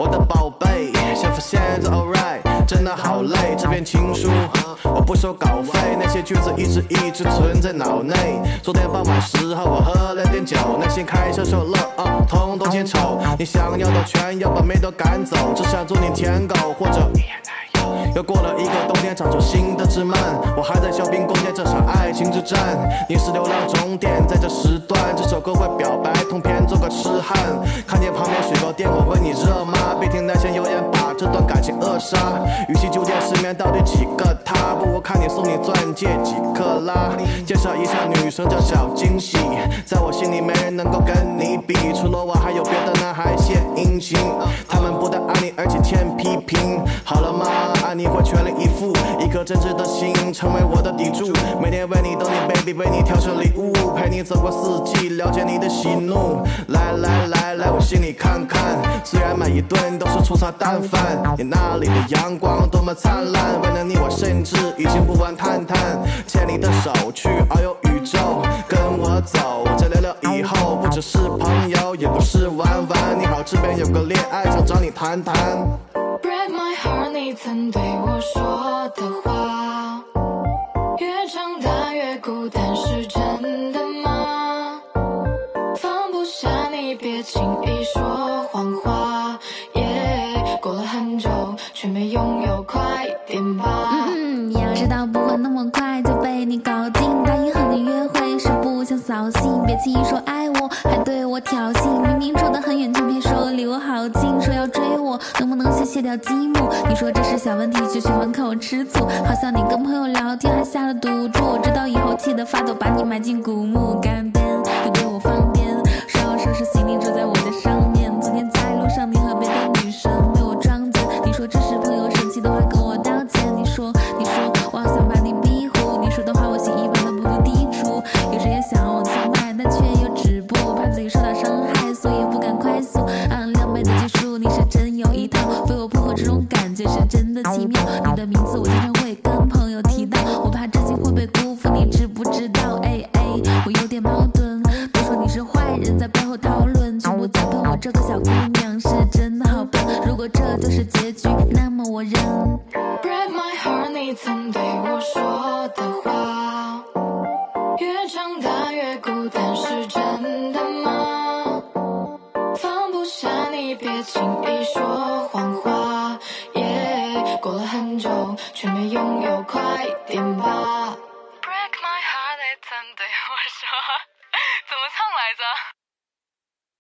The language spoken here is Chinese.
我的宝贝，想在现在 alright，真的好累。这篇情书，我不收稿费，那些句子一直一直存在脑内。昨天傍晚时候，我喝了点酒，那心开销受了啊，通通先丑。你想要的全要，把妹都赶走，只想做你舔狗或者。又过了一个冬天，长出新的枝蔓。我还在小兵攻坚这场爱情之战。你是流浪终点，在这时段，这首歌会表白通篇，做个痴汉。看见旁边水果店，我问你热吗？别听那些谣言把这段感情扼杀。与其纠结失眠到底几个他，不如看你送你钻戒几克拉。介绍一下女生叫小惊喜，在我心里没人能够跟你比，除了我还有别的男孩献殷勤，他们不但爱你，而且欠批评。好了吗？爱你会全力以赴，一颗真挚的心成为我的抵柱，每天为你等你，baby，为你挑选礼物，陪你走过四季，了解你的喜怒。来来来来，我心里看看，虽然每一顿都是粗茶淡饭，你那里的阳光多么灿烂，为了你我甚至已经不玩探探，牵你的手去遨游宇宙，跟我走，再聊聊以后，不只是朋友，也不是玩玩。你好，这边有个恋爱，想找你谈谈。Break my heart，你曾对我说的话，越长大越孤单，是真的吗？放不下你，别轻易说谎话。耶，过了很久，却没拥有，快点吧。嗯，要知道不会那么快就被你搞定。答应和你约会是不想扫兴，别轻易说爱我，还对我挑衅。明明住得很远，偏偏说离我好近。说要追我，能不能先卸掉积木？你说这是小问题，就喜欢看我吃醋。好像你跟朋友聊天还下了赌注，我知道以后气得发抖，把你埋进古墓。干边，你对我放电，说要收拾行李住在我的上面。昨天在路上，你和别的女生被我撞见，你说这是朋友，生气的话你是真有一套，被我不可，这种感觉是真的奇妙。你的名字我经常会跟朋友提到，我怕真心会被辜负，你知不知道？哎哎，我有点矛盾，都说你是坏人，在背后讨论，全部在喷我这个小姑娘是真的好笨。如果这就是结局，那么我认。Break my heart，你曾对我说的话，越长大越孤单，是对我说，怎么唱来着？